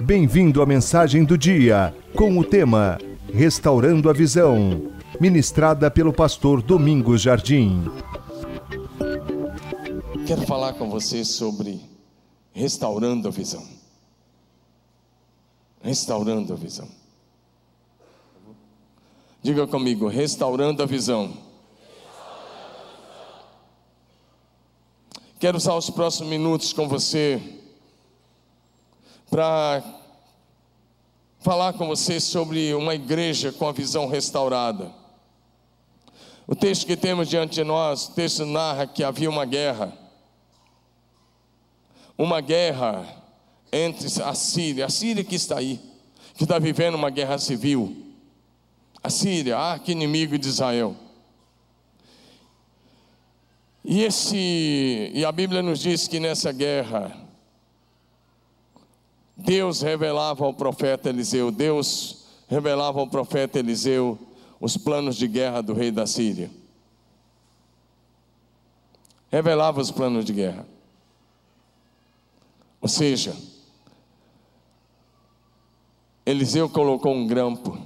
Bem-vindo à mensagem do dia, com o tema Restaurando a Visão, ministrada pelo pastor Domingos Jardim. Quero falar com você sobre restaurando a visão. Restaurando a visão. Diga comigo, restaurando a visão. Quero usar os próximos minutos com você para falar com você sobre uma igreja com a visão restaurada. O texto que temos diante de nós, o texto narra que havia uma guerra. Uma guerra entre a Síria, a Síria que está aí, que está vivendo uma guerra civil. A Síria, arque inimigo de Israel. E esse, e a Bíblia nos diz que nessa guerra Deus revelava ao profeta Eliseu, Deus revelava ao profeta Eliseu os planos de guerra do rei da Síria. Revelava os planos de guerra. Ou seja, Eliseu colocou um grampo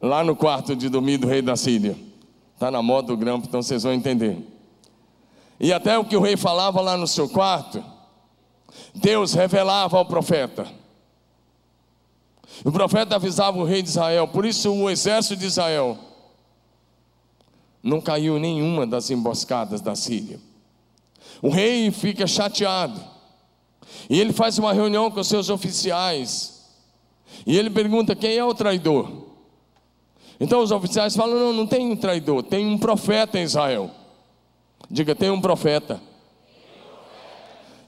lá no quarto de dormir do rei da Síria. Está na moda do grampo, então vocês vão entender. E até o que o rei falava lá no seu quarto, Deus revelava ao profeta. O profeta avisava o rei de Israel, por isso o exército de Israel não caiu nenhuma das emboscadas da Síria. O rei fica chateado. E ele faz uma reunião com seus oficiais. E ele pergunta: quem é o traidor? Então os oficiais falam: não, não tem um traidor, tem um profeta em Israel. Diga, tem um profeta.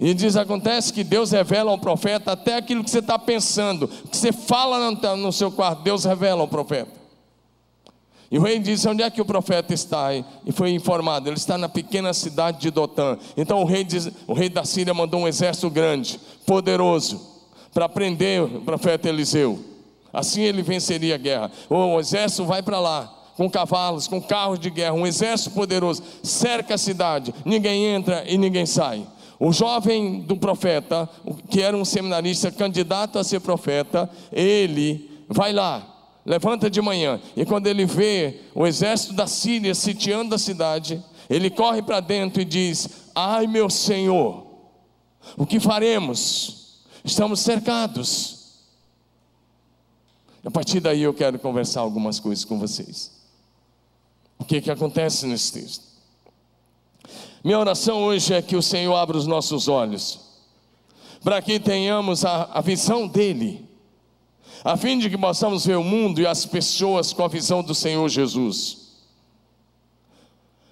E diz: acontece que Deus revela ao profeta até aquilo que você está pensando, que você fala no seu quarto, Deus revela ao profeta. E o rei disse: Onde é que o profeta está? E foi informado: Ele está na pequena cidade de Dotã. Então o rei, diz, o rei da Síria mandou um exército grande, poderoso, para prender o profeta Eliseu. Assim ele venceria a guerra. O exército vai para lá, com cavalos, com carros de guerra, um exército poderoso, cerca a cidade, ninguém entra e ninguém sai. O jovem do profeta, que era um seminarista candidato a ser profeta, ele vai lá, levanta de manhã, e quando ele vê o exército da Síria sitiando a cidade, ele corre para dentro e diz: Ai meu Senhor, o que faremos? Estamos cercados. A partir daí eu quero conversar algumas coisas com vocês. O que, que acontece nesse texto? Minha oração hoje é que o Senhor abra os nossos olhos, para que tenhamos a, a visão dEle, a fim de que possamos ver o mundo e as pessoas com a visão do Senhor Jesus.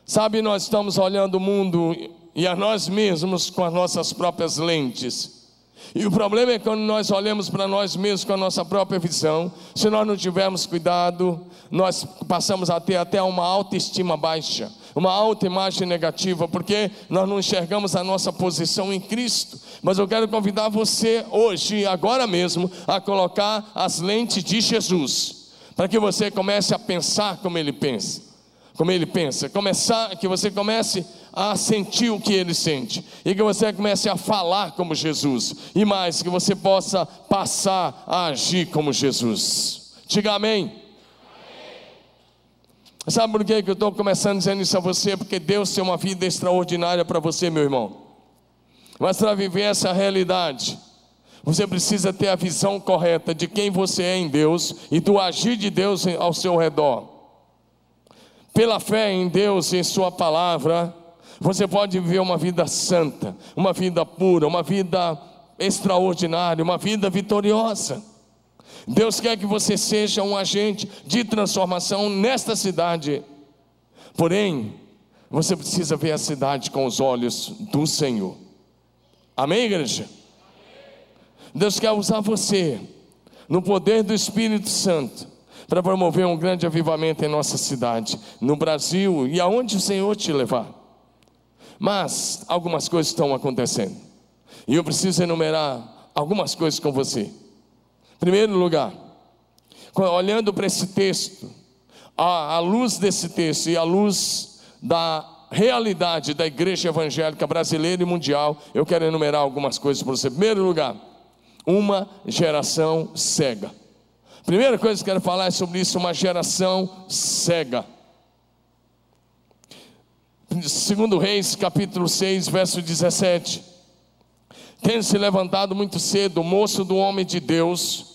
Sabe, nós estamos olhando o mundo e a nós mesmos com as nossas próprias lentes. E o problema é quando nós olhamos para nós mesmos com a nossa própria visão, se nós não tivermos cuidado, nós passamos a ter até uma autoestima baixa, uma autoimagem negativa, porque nós não enxergamos a nossa posição em Cristo. Mas eu quero convidar você hoje, agora mesmo, a colocar as lentes de Jesus, para que você comece a pensar como ele pensa como ele pensa, começar, que você comece a sentir o que ele sente, e que você comece a falar como Jesus, e mais, que você possa passar a agir como Jesus. Diga amém. Sabe por que eu estou começando dizendo isso a você? Porque Deus tem uma vida extraordinária para você, meu irmão. Mas para viver essa realidade, você precisa ter a visão correta de quem você é em Deus e do agir de Deus ao seu redor pela fé em Deus e em Sua palavra, você pode viver uma vida santa, uma vida pura, uma vida extraordinária, uma vida vitoriosa. Deus quer que você seja um agente de transformação nesta cidade. Porém, você precisa ver a cidade com os olhos do Senhor. Amém, igreja? Deus quer usar você no poder do Espírito Santo para promover um grande avivamento em nossa cidade, no Brasil e aonde o Senhor te levar. Mas algumas coisas estão acontecendo. E eu preciso enumerar algumas coisas com você. Primeiro lugar, olhando para esse texto, à luz desse texto e à luz da realidade da igreja evangélica brasileira e mundial, eu quero enumerar algumas coisas para você. Primeiro lugar, uma geração cega. Primeira coisa que eu quero falar é sobre isso, uma geração cega. Segundo Reis, capítulo 6, verso 17. Tendo se levantado muito cedo o moço do homem de Deus,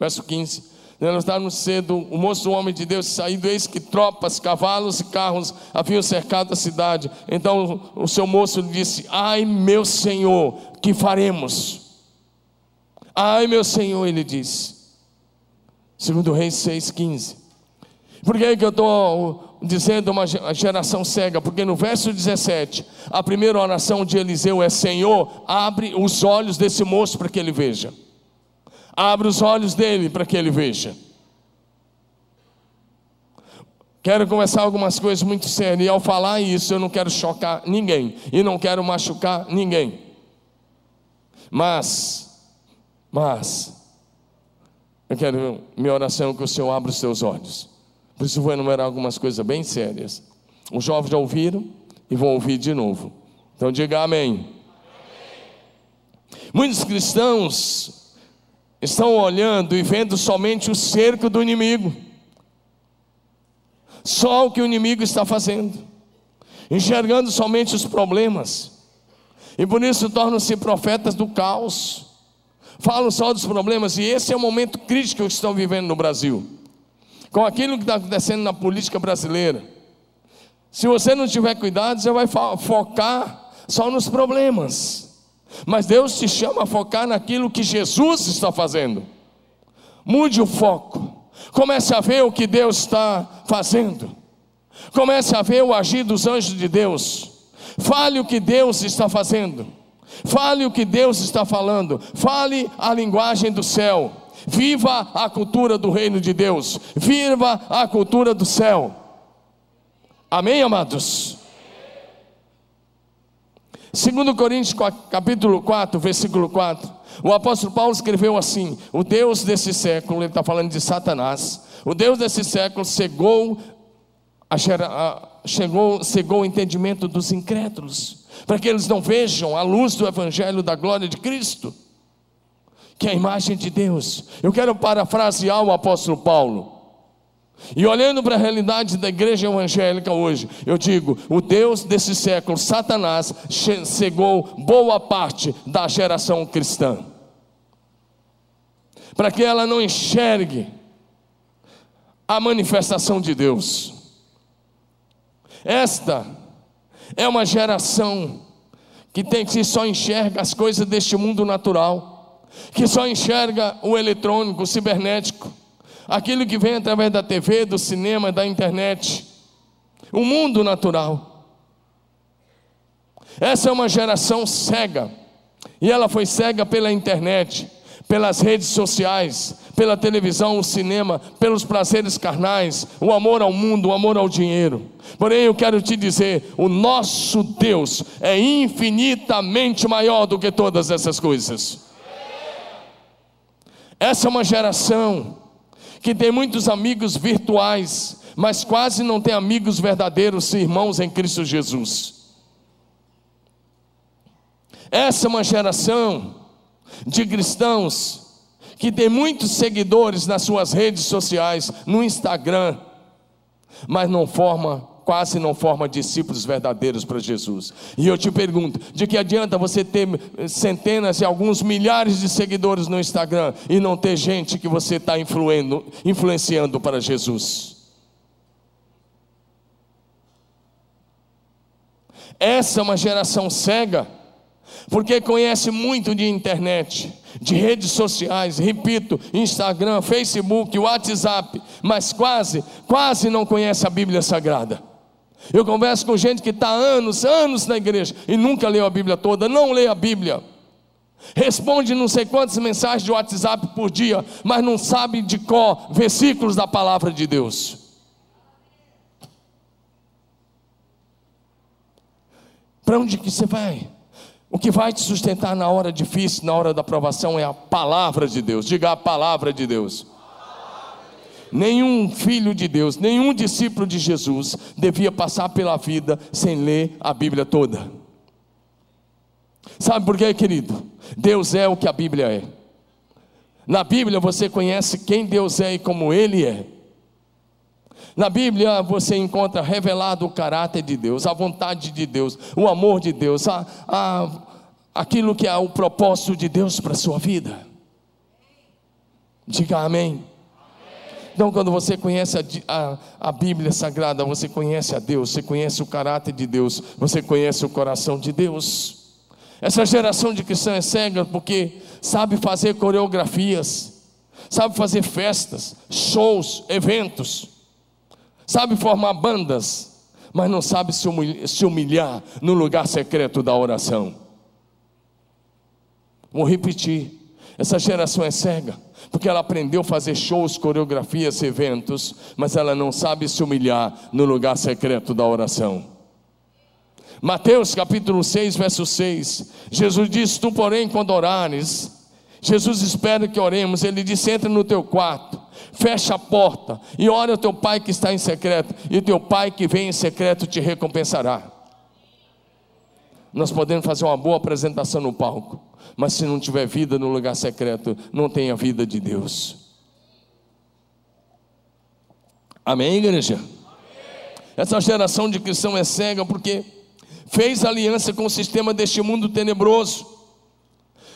verso 15. Levantaram cedo o moço do homem de Deus saindo, eis que tropas, cavalos e carros haviam cercado a cidade. Então o seu moço disse: Ai, meu senhor, que faremos? Ai, meu senhor, ele disse. Segundo Reis 6,15. Por que, que eu estou dizendo uma geração cega? Porque no verso 17, a primeira oração de Eliseu é: Senhor, abre os olhos desse moço para que ele veja. Abre os olhos dele para que ele veja. Quero começar algumas coisas muito sérias, e ao falar isso, eu não quero chocar ninguém, e não quero machucar ninguém. Mas, mas, eu quero, minha oração que o Senhor abra os seus olhos. Por isso, vou enumerar algumas coisas bem sérias. Os jovens já ouviram e vão ouvir de novo. Então, diga amém. amém. Muitos cristãos estão olhando e vendo somente o cerco do inimigo, só o que o inimigo está fazendo, enxergando somente os problemas, e por isso tornam-se profetas do caos, falam só dos problemas, e esse é o momento crítico que estão vivendo no Brasil, com aquilo que está acontecendo na política brasileira. Se você não tiver cuidado, você vai focar só nos problemas. Mas Deus te chama a focar naquilo que Jesus está fazendo. Mude o foco. Comece a ver o que Deus está fazendo. Comece a ver o agir dos anjos de Deus. Fale o que Deus está fazendo. Fale o que Deus está falando. Fale a linguagem do céu. Viva a cultura do reino de Deus. Viva a cultura do céu. Amém, amados? Segundo Coríntios capítulo 4, versículo 4, o apóstolo Paulo escreveu assim: o Deus desse século, ele está falando de Satanás, o Deus desse século cegou, a, a, chegou, cegou o entendimento dos incrédulos, para que eles não vejam a luz do Evangelho da glória de Cristo, que é a imagem de Deus. Eu quero parafrasear o apóstolo Paulo. E olhando para a realidade da igreja evangélica hoje, eu digo: o Deus desse século, Satanás, cegou boa parte da geração cristã, para que ela não enxergue a manifestação de Deus. Esta é uma geração que tem que só enxerga as coisas deste mundo natural, que só enxerga o eletrônico, o cibernético aquilo que vem através da TV, do cinema, da internet, o mundo natural. Essa é uma geração cega, e ela foi cega pela internet, pelas redes sociais, pela televisão, o cinema, pelos prazeres carnais, o amor ao mundo, o amor ao dinheiro. Porém, eu quero te dizer: o nosso Deus é infinitamente maior do que todas essas coisas. Essa é uma geração que tem muitos amigos virtuais, mas quase não tem amigos verdadeiros, irmãos em Cristo Jesus. Essa é uma geração de cristãos que tem muitos seguidores nas suas redes sociais, no Instagram, mas não forma quase não forma discípulos verdadeiros para Jesus. E eu te pergunto: de que adianta você ter centenas e alguns milhares de seguidores no Instagram e não ter gente que você está influenciando para Jesus? Essa é uma geração cega, porque conhece muito de internet, de redes sociais, repito, Instagram, Facebook, WhatsApp, mas quase, quase não conhece a Bíblia Sagrada. Eu converso com gente que está anos, anos na igreja e nunca leu a Bíblia toda, não lê a Bíblia. Responde não sei quantas mensagens de WhatsApp por dia, mas não sabe de cor versículos da palavra de Deus. Para onde que você vai? O que vai te sustentar na hora difícil, na hora da provação, é a palavra de Deus. Diga a palavra de Deus. Nenhum filho de Deus, nenhum discípulo de Jesus devia passar pela vida sem ler a Bíblia toda. Sabe por quê, querido? Deus é o que a Bíblia é. Na Bíblia você conhece quem Deus é e como Ele é. Na Bíblia você encontra revelado o caráter de Deus, a vontade de Deus, o amor de Deus, a, a, aquilo que é o propósito de Deus para a sua vida. Diga amém. Então, quando você conhece a, a, a, Bíblia Sagrada, você conhece a Deus, você conhece o caráter de Deus, você conhece o coração de Deus. Essa geração de cristãos é cega porque sabe fazer coreografias, sabe fazer festas, shows, eventos, sabe formar bandas, mas não sabe se humilhar, se humilhar no lugar secreto da oração. Vou repetir: essa geração é cega porque ela aprendeu a fazer shows, coreografias, eventos, mas ela não sabe se humilhar no lugar secreto da oração. Mateus capítulo 6, verso 6. Jesus diz: Tu, porém, quando orares, Jesus espera que oremos. Ele disse: Entra no teu quarto, fecha a porta e ora ao teu pai que está em secreto, e teu pai que vem em secreto te recompensará. Nós podemos fazer uma boa apresentação no palco, mas se não tiver vida no lugar secreto, não tem a vida de Deus. Amém, igreja? Amém. Essa geração de cristão é cega porque fez aliança com o sistema deste mundo tenebroso.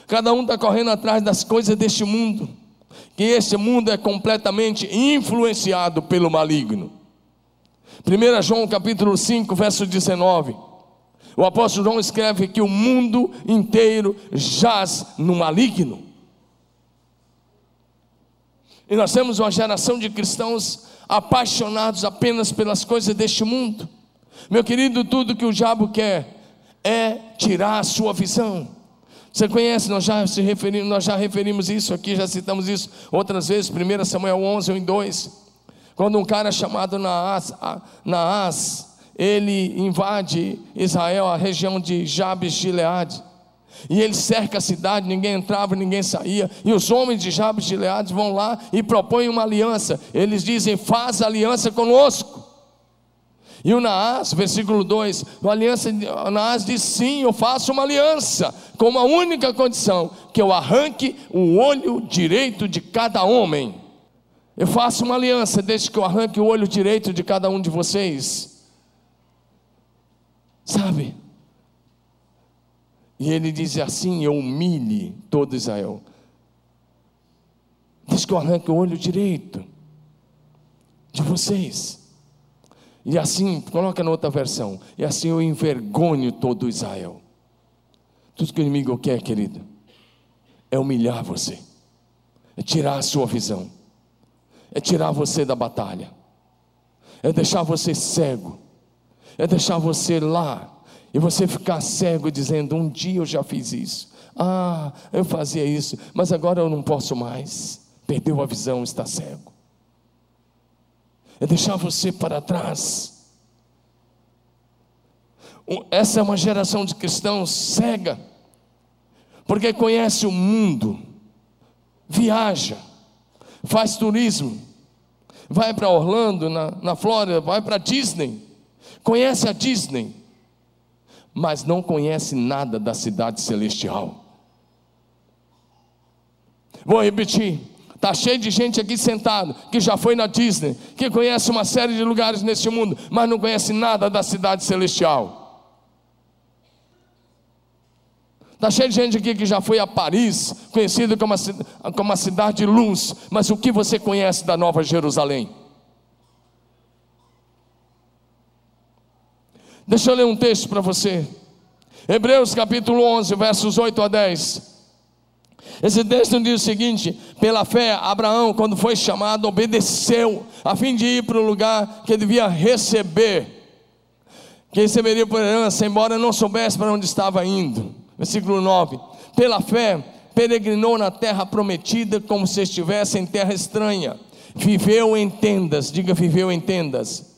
Cada um está correndo atrás das coisas deste mundo, que este mundo é completamente influenciado pelo maligno. 1 João capítulo 5, verso 19. O apóstolo João escreve que o mundo inteiro jaz no maligno. E nós temos uma geração de cristãos apaixonados apenas pelas coisas deste mundo. Meu querido, tudo que o diabo quer é tirar a sua visão. Você conhece, nós já, se referimos, nós já referimos isso aqui, já citamos isso outras vezes, 1 Samuel 11, 1 e 2. Quando um cara chamado Naás, Naás ele invade Israel, a região de Jabes de Gileade. E ele cerca a cidade, ninguém entrava, ninguém saía. E os homens de Jabes de Gileade vão lá e propõem uma aliança. Eles dizem: Faz aliança conosco. E o Naás, versículo 2, o, aliança, o Naás diz: Sim, eu faço uma aliança, com uma única condição: que eu arranque o olho direito de cada homem. Eu faço uma aliança, desde que eu arranque o olho direito de cada um de vocês. Sabe? E ele diz assim: Eu humilhe todo Israel. Diz que eu arranque o olho direito de vocês. E assim, coloca na outra versão. E assim eu envergonho todo Israel. Tudo que o inimigo quer, querido, é humilhar você, é tirar a sua visão, é tirar você da batalha, é deixar você cego, é deixar você lá e você ficar cego dizendo: Um dia eu já fiz isso, ah, eu fazia isso, mas agora eu não posso mais. Perdeu a visão, está cego. É deixar você para trás. Essa é uma geração de cristãos cega, porque conhece o mundo, viaja, faz turismo, vai para Orlando, na, na Flórida, vai para Disney conhece a Disney, mas não conhece nada da cidade celestial. Vou repetir. Está cheio de gente aqui sentado que já foi na Disney, que conhece uma série de lugares neste mundo, mas não conhece nada da cidade celestial. Está cheio de gente aqui que já foi a Paris, conhecida como a, como a cidade de luz, mas o que você conhece da Nova Jerusalém? Deixa eu ler um texto para você. Hebreus capítulo 11, versos 8 a 10. Esse texto diz o seguinte: pela fé, Abraão, quando foi chamado, obedeceu, a fim de ir para o lugar que devia receber, que receberia por herança, embora não soubesse para onde estava indo. Versículo 9: pela fé, peregrinou na terra prometida, como se estivesse em terra estranha, viveu em tendas, diga, viveu em tendas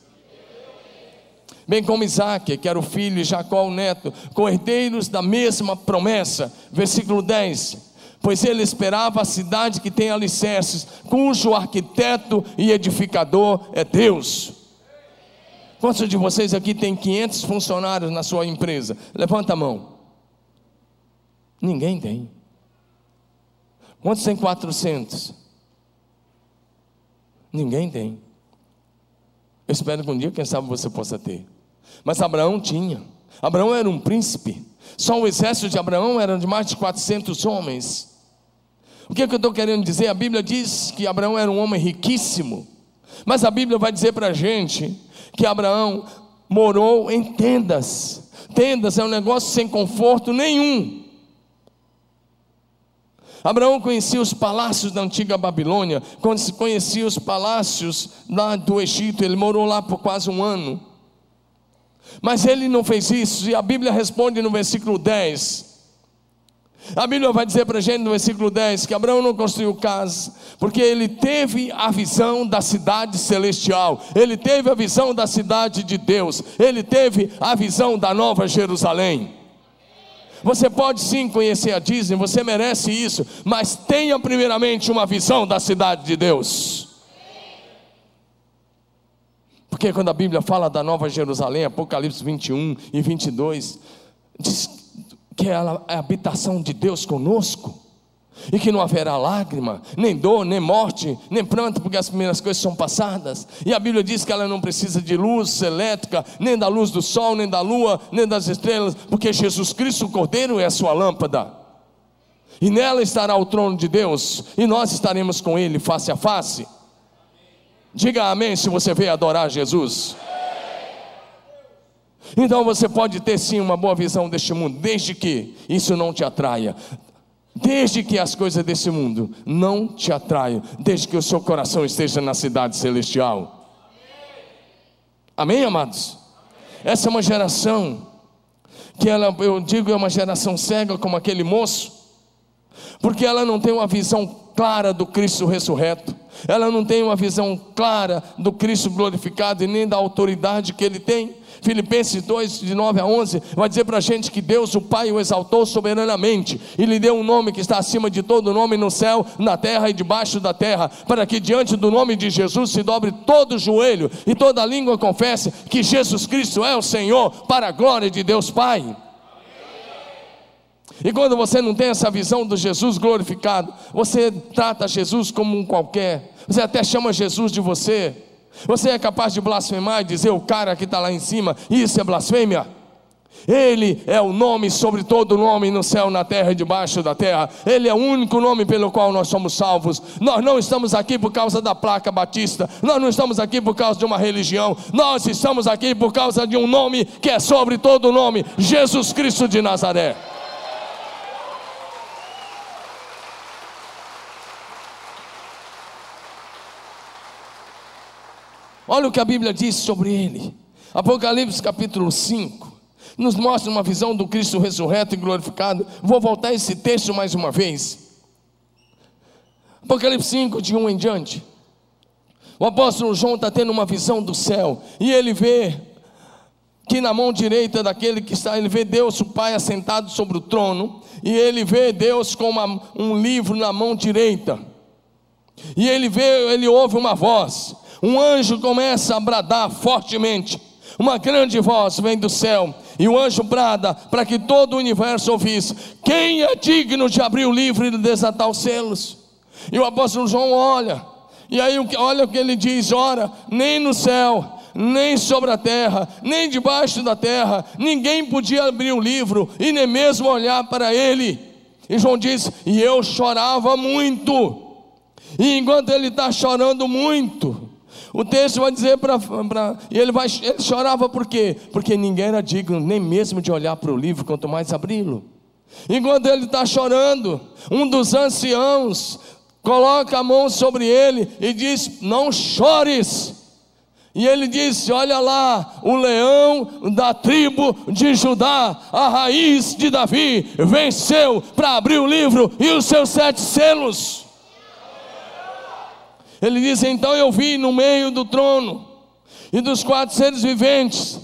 bem como Isaac, que era o filho, e Jacó o neto, com herdeiros da mesma promessa. Versículo 10: pois ele esperava a cidade que tem alicerces, cujo arquiteto e edificador é Deus. Quantos de vocês aqui tem 500 funcionários na sua empresa? Levanta a mão. Ninguém tem. Quantos tem 400? Ninguém tem. Eu espero que um dia, quem sabe, você possa ter. Mas Abraão tinha. Abraão era um príncipe. Só o exército de Abraão era de mais de 400 homens. O que, é que eu estou querendo dizer? A Bíblia diz que Abraão era um homem riquíssimo. Mas a Bíblia vai dizer para a gente que Abraão morou em tendas. Tendas é um negócio sem conforto nenhum. Abraão conhecia os palácios da antiga Babilônia, quando se conhecia os palácios lá do Egito, ele morou lá por quase um ano. Mas ele não fez isso, e a Bíblia responde no versículo 10. A Bíblia vai dizer para a gente no versículo 10 que Abraão não construiu casa, porque ele teve a visão da cidade celestial, ele teve a visão da cidade de Deus, ele teve a visão da nova Jerusalém. Você pode sim conhecer a Disney, você merece isso, mas tenha primeiramente uma visão da cidade de Deus. Porque quando a Bíblia fala da Nova Jerusalém, Apocalipse 21 e 22, diz que ela é a habitação de Deus conosco, e que não haverá lágrima, nem dor, nem morte, nem pranto, porque as primeiras coisas são passadas. E a Bíblia diz que ela não precisa de luz elétrica, nem da luz do sol, nem da lua, nem das estrelas, porque Jesus Cristo, o Cordeiro, é a sua lâmpada. E nela estará o trono de Deus, e nós estaremos com Ele face a face. Diga amém se você veio adorar Jesus. Então você pode ter sim uma boa visão deste mundo, desde que isso não te atraia. Desde que as coisas desse mundo não te atraiam, desde que o seu coração esteja na cidade celestial. Amém, amados? Essa é uma geração que ela, eu digo, é uma geração cega como aquele moço, porque ela não tem uma visão clara do Cristo ressurreto ela não tem uma visão clara do Cristo glorificado e nem da autoridade que ele tem. Filipenses 2, de 9 a 11, vai dizer para a gente que Deus, o Pai, o exaltou soberanamente e lhe deu um nome que está acima de todo nome no céu, na terra e debaixo da terra, para que diante do nome de Jesus se dobre todo joelho e toda língua confesse que Jesus Cristo é o Senhor, para a glória de Deus Pai. E quando você não tem essa visão do Jesus glorificado, você trata Jesus como um qualquer, você até chama Jesus de você. Você é capaz de blasfemar e dizer o cara que está lá em cima, isso é blasfêmia? Ele é o nome sobre todo nome no céu, na terra e debaixo da terra. Ele é o único nome pelo qual nós somos salvos. Nós não estamos aqui por causa da placa batista. Nós não estamos aqui por causa de uma religião. Nós estamos aqui por causa de um nome que é sobre todo nome: Jesus Cristo de Nazaré. Olha o que a Bíblia diz sobre ele. Apocalipse capítulo 5 nos mostra uma visão do Cristo ressurreto e glorificado. Vou voltar a esse texto mais uma vez. Apocalipse 5, de 1 em diante. O apóstolo João está tendo uma visão do céu e ele vê que na mão direita daquele que está, ele vê Deus, o Pai, assentado sobre o trono, e ele vê Deus com uma, um livro na mão direita. E ele vê, ele ouve uma voz, um anjo começa a bradar fortemente. Uma grande voz vem do céu, e o anjo brada para que todo o universo ouvisse: Quem é digno de abrir o livro e desatar os selos? E o apóstolo João olha, e aí olha o que ele diz: Ora, nem no céu, nem sobre a terra, nem debaixo da terra, ninguém podia abrir o livro e nem mesmo olhar para ele. E João diz: E eu chorava muito. E enquanto ele está chorando muito, o texto vai dizer para. E ele, vai, ele chorava por quê? Porque ninguém era digno nem mesmo de olhar para o livro, quanto mais abri-lo. Enquanto ele está chorando, um dos anciãos coloca a mão sobre ele e diz: Não chores. E ele disse: Olha lá, o leão da tribo de Judá, a raiz de Davi, venceu para abrir o livro e os seus sete selos. Ele diz: Então eu vi no meio do trono, e dos quatro seres viventes,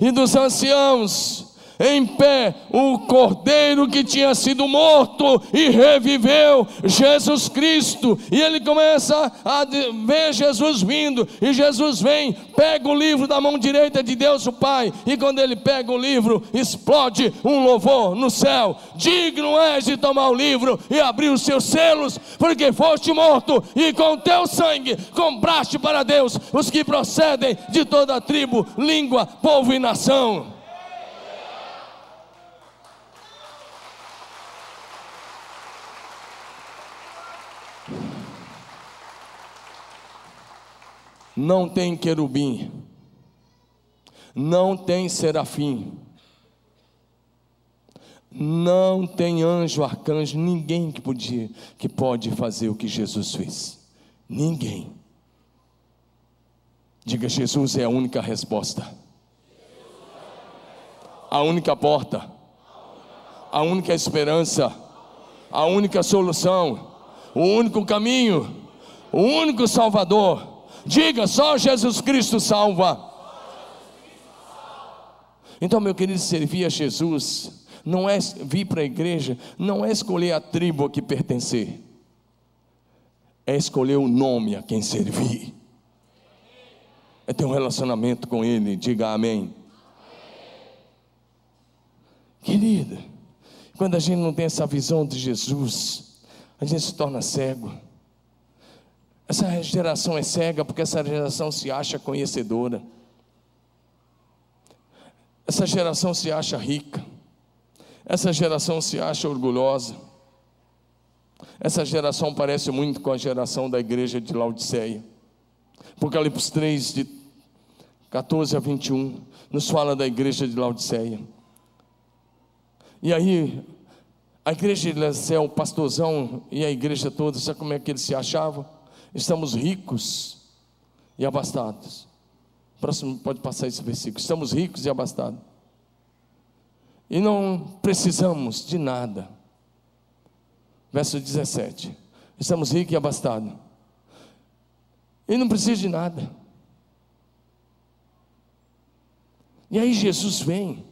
e dos anciãos, em pé o cordeiro que tinha sido morto e reviveu, Jesus Cristo. E ele começa a ver Jesus vindo, e Jesus vem, pega o livro da mão direita de Deus, o Pai, e quando ele pega o livro, explode um louvor no céu: Digno és de tomar o livro e abrir os seus selos, porque foste morto, e com teu sangue compraste para Deus os que procedem de toda tribo, língua, povo e nação. Não tem querubim, não tem serafim, não tem anjo, arcanjo, ninguém que podia, que pode fazer o que Jesus fez. Ninguém. Diga, Jesus é a única resposta. A única porta. A única esperança. A única solução. O único caminho. O único Salvador Diga, só Jesus Cristo salva. Então, meu querido, servir a Jesus não é vir para a igreja, não é escolher a tribo a que pertencer, é escolher o nome a quem servir, é ter um relacionamento com Ele. Diga amém. Querida, quando a gente não tem essa visão de Jesus, a gente se torna cego. Essa geração é cega porque essa geração se acha conhecedora. Essa geração se acha rica. Essa geração se acha orgulhosa. Essa geração parece muito com a geração da igreja de Laodiceia. Apocalipse 3, de 14 a 21, nos fala da igreja de Laodiceia. E aí, a igreja de Laodiceia, o pastorzão e a igreja toda, sabe como é que eles se achavam? Estamos ricos e abastados. Próximo pode passar esse versículo. Estamos ricos e abastados. E não precisamos de nada. Verso 17. Estamos ricos e abastados. E não precisa de nada. E aí Jesus vem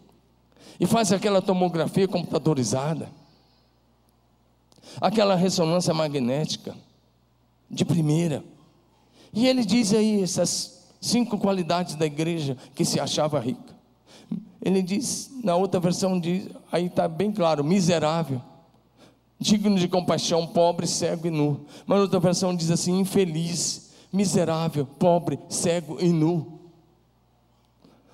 e faz aquela tomografia computadorizada, aquela ressonância magnética de primeira. E ele diz aí essas cinco qualidades da igreja que se achava rica. Ele diz, na outra versão diz, aí está bem claro, miserável, digno de compaixão, pobre, cego e nu. Mas outra versão diz assim, infeliz, miserável, pobre, cego e nu.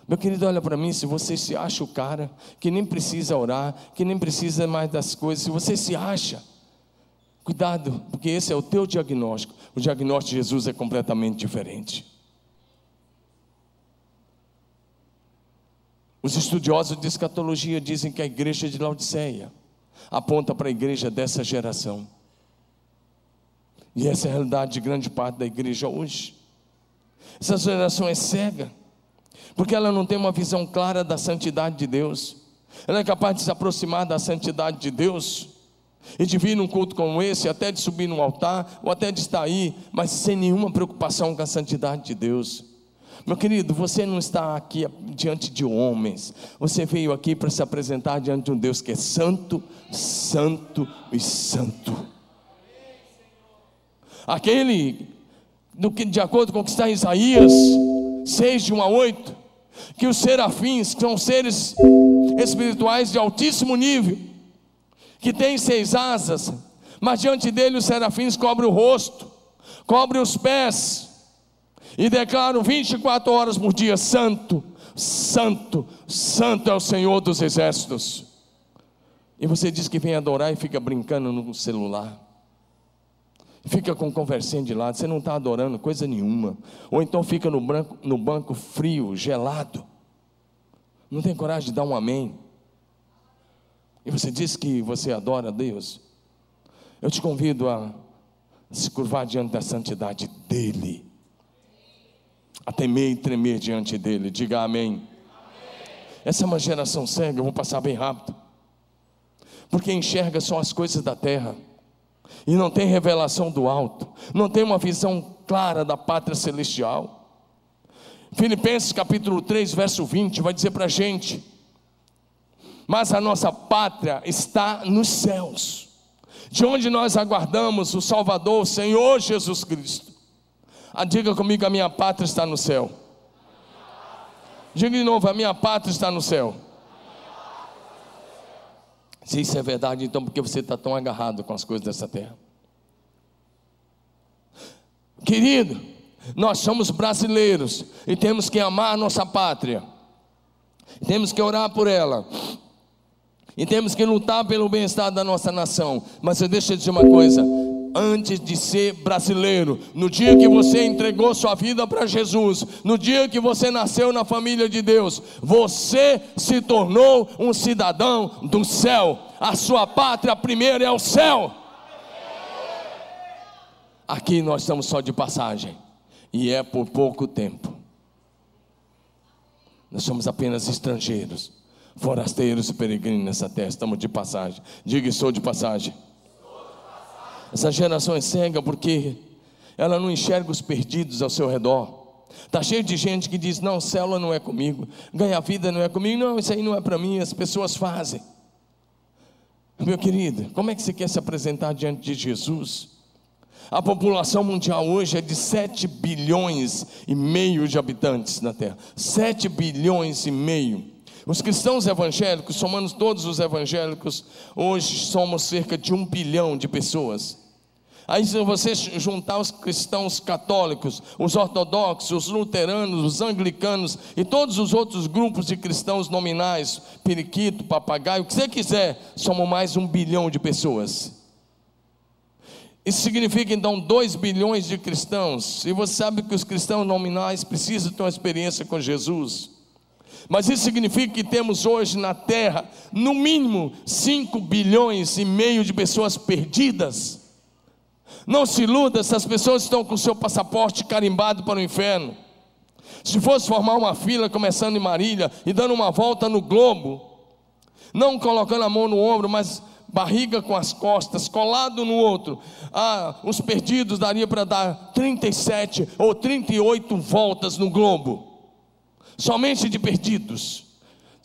Meu querido, olha para mim, se você se acha o cara que nem precisa orar, que nem precisa mais das coisas, se você se acha, Cuidado, porque esse é o teu diagnóstico. O diagnóstico de Jesus é completamente diferente. Os estudiosos de escatologia dizem que a igreja de Laodiceia aponta para a igreja dessa geração. E essa é a realidade de grande parte da igreja hoje. Essa geração é cega, porque ela não tem uma visão clara da santidade de Deus. Ela é capaz de se aproximar da santidade de Deus e de vir num culto como esse, até de subir num altar, ou até de estar aí, mas sem nenhuma preocupação com a santidade de Deus. Meu querido, você não está aqui diante de homens, você veio aqui para se apresentar diante de um Deus que é santo, santo e santo. Aquele, de acordo com o que está em Isaías 6, de 1 a 8, que os serafins, que são seres espirituais de altíssimo nível, que tem seis asas, mas diante dele os serafins cobrem o rosto, cobrem os pés, e declaram 24 horas por dia: Santo, Santo, Santo é o Senhor dos exércitos. E você diz que vem adorar e fica brincando no celular. Fica com conversinha de lado, você não está adorando coisa nenhuma. Ou então fica no, branco, no banco frio, gelado. Não tem coragem de dar um amém. E você diz que você adora a Deus. Eu te convido a se curvar diante da santidade dEle, a temer e tremer diante dEle. Diga amém. amém. Essa é uma geração cega, eu vou passar bem rápido, porque enxerga só as coisas da terra e não tem revelação do alto, não tem uma visão clara da pátria celestial. Filipenses capítulo 3, verso 20, vai dizer para a gente mas a nossa pátria está nos céus, de onde nós aguardamos o Salvador, o Senhor Jesus Cristo. Ah, diga comigo: a minha pátria está no céu. Diga de novo: a minha pátria está no céu. Se isso é verdade, então por que você está tão agarrado com as coisas dessa terra? Querido, nós somos brasileiros e temos que amar a nossa pátria, temos que orar por ela, e temos que lutar pelo bem-estar da nossa nação. Mas eu deixo eu dizer uma coisa: antes de ser brasileiro, no dia que você entregou sua vida para Jesus, no dia que você nasceu na família de Deus, você se tornou um cidadão do céu. A sua pátria primeiro é o céu. Aqui nós estamos só de passagem, e é por pouco tempo. Nós somos apenas estrangeiros, forasteiros e peregrinos nessa terra, estamos de passagem. Diga, estou de passagem. Essa geração é cega porque ela não enxerga os perdidos ao seu redor. Está cheio de gente que diz: não, célula não é comigo, ganhar vida não é comigo, não, isso aí não é para mim, as pessoas fazem. Meu querido, como é que você quer se apresentar diante de Jesus? A população mundial hoje é de 7 bilhões e meio de habitantes na Terra. 7 bilhões e meio. Os cristãos evangélicos, somando todos os evangélicos, hoje somos cerca de um bilhão de pessoas. Aí, se você juntar os cristãos católicos, os ortodoxos, os luteranos, os anglicanos e todos os outros grupos de cristãos nominais, periquito, papagaio, o que você quiser, somos mais um bilhão de pessoas. Isso significa então 2 bilhões de cristãos. E você sabe que os cristãos nominais precisam ter uma experiência com Jesus. Mas isso significa que temos hoje na terra, no mínimo, 5 bilhões e meio de pessoas perdidas. Não se iluda, essas pessoas estão com seu passaporte carimbado para o inferno. Se fosse formar uma fila, começando em Marília e dando uma volta no globo, não colocando a mão no ombro, mas barriga com as costas, colado no outro, ah, os perdidos daria para dar 37 ou 38 voltas no globo, somente de perdidos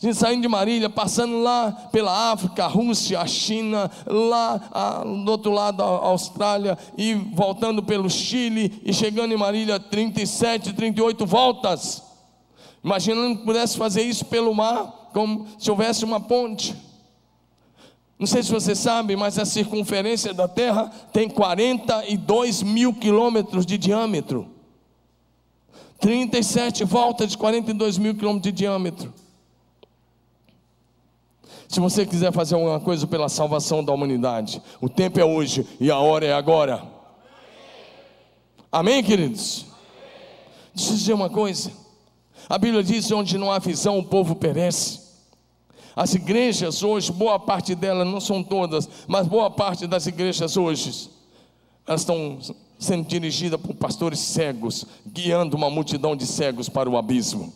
gente saindo de Marília, passando lá pela África, a Rússia, a China, lá a, do outro lado a Austrália, e voltando pelo Chile, e chegando em Marília 37, 38 voltas. Imaginando que pudesse fazer isso pelo mar, como se houvesse uma ponte. Não sei se você sabe, mas a circunferência da Terra tem 42 mil quilômetros de diâmetro. 37 voltas de 42 mil quilômetros de diâmetro. Se você quiser fazer alguma coisa pela salvação da humanidade, o tempo é hoje e a hora é agora. Amém, queridos? Deixa eu dizer uma coisa. A Bíblia diz: onde não há visão, o povo perece. As igrejas hoje, boa parte delas, não são todas, mas boa parte das igrejas hoje, elas estão sendo dirigidas por pastores cegos, guiando uma multidão de cegos para o abismo.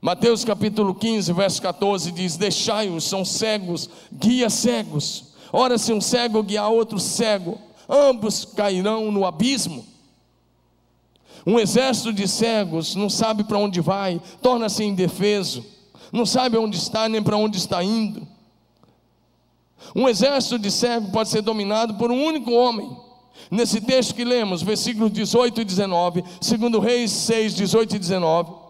Mateus capítulo 15, verso 14 diz: Deixai-os, são cegos, guia cegos. Ora, se um cego guiar outro cego, ambos cairão no abismo. Um exército de cegos não sabe para onde vai, torna-se indefeso, não sabe onde está nem para onde está indo. Um exército de cegos pode ser dominado por um único homem. Nesse texto que lemos, versículos 18 e 19, segundo Reis 6, 18 e 19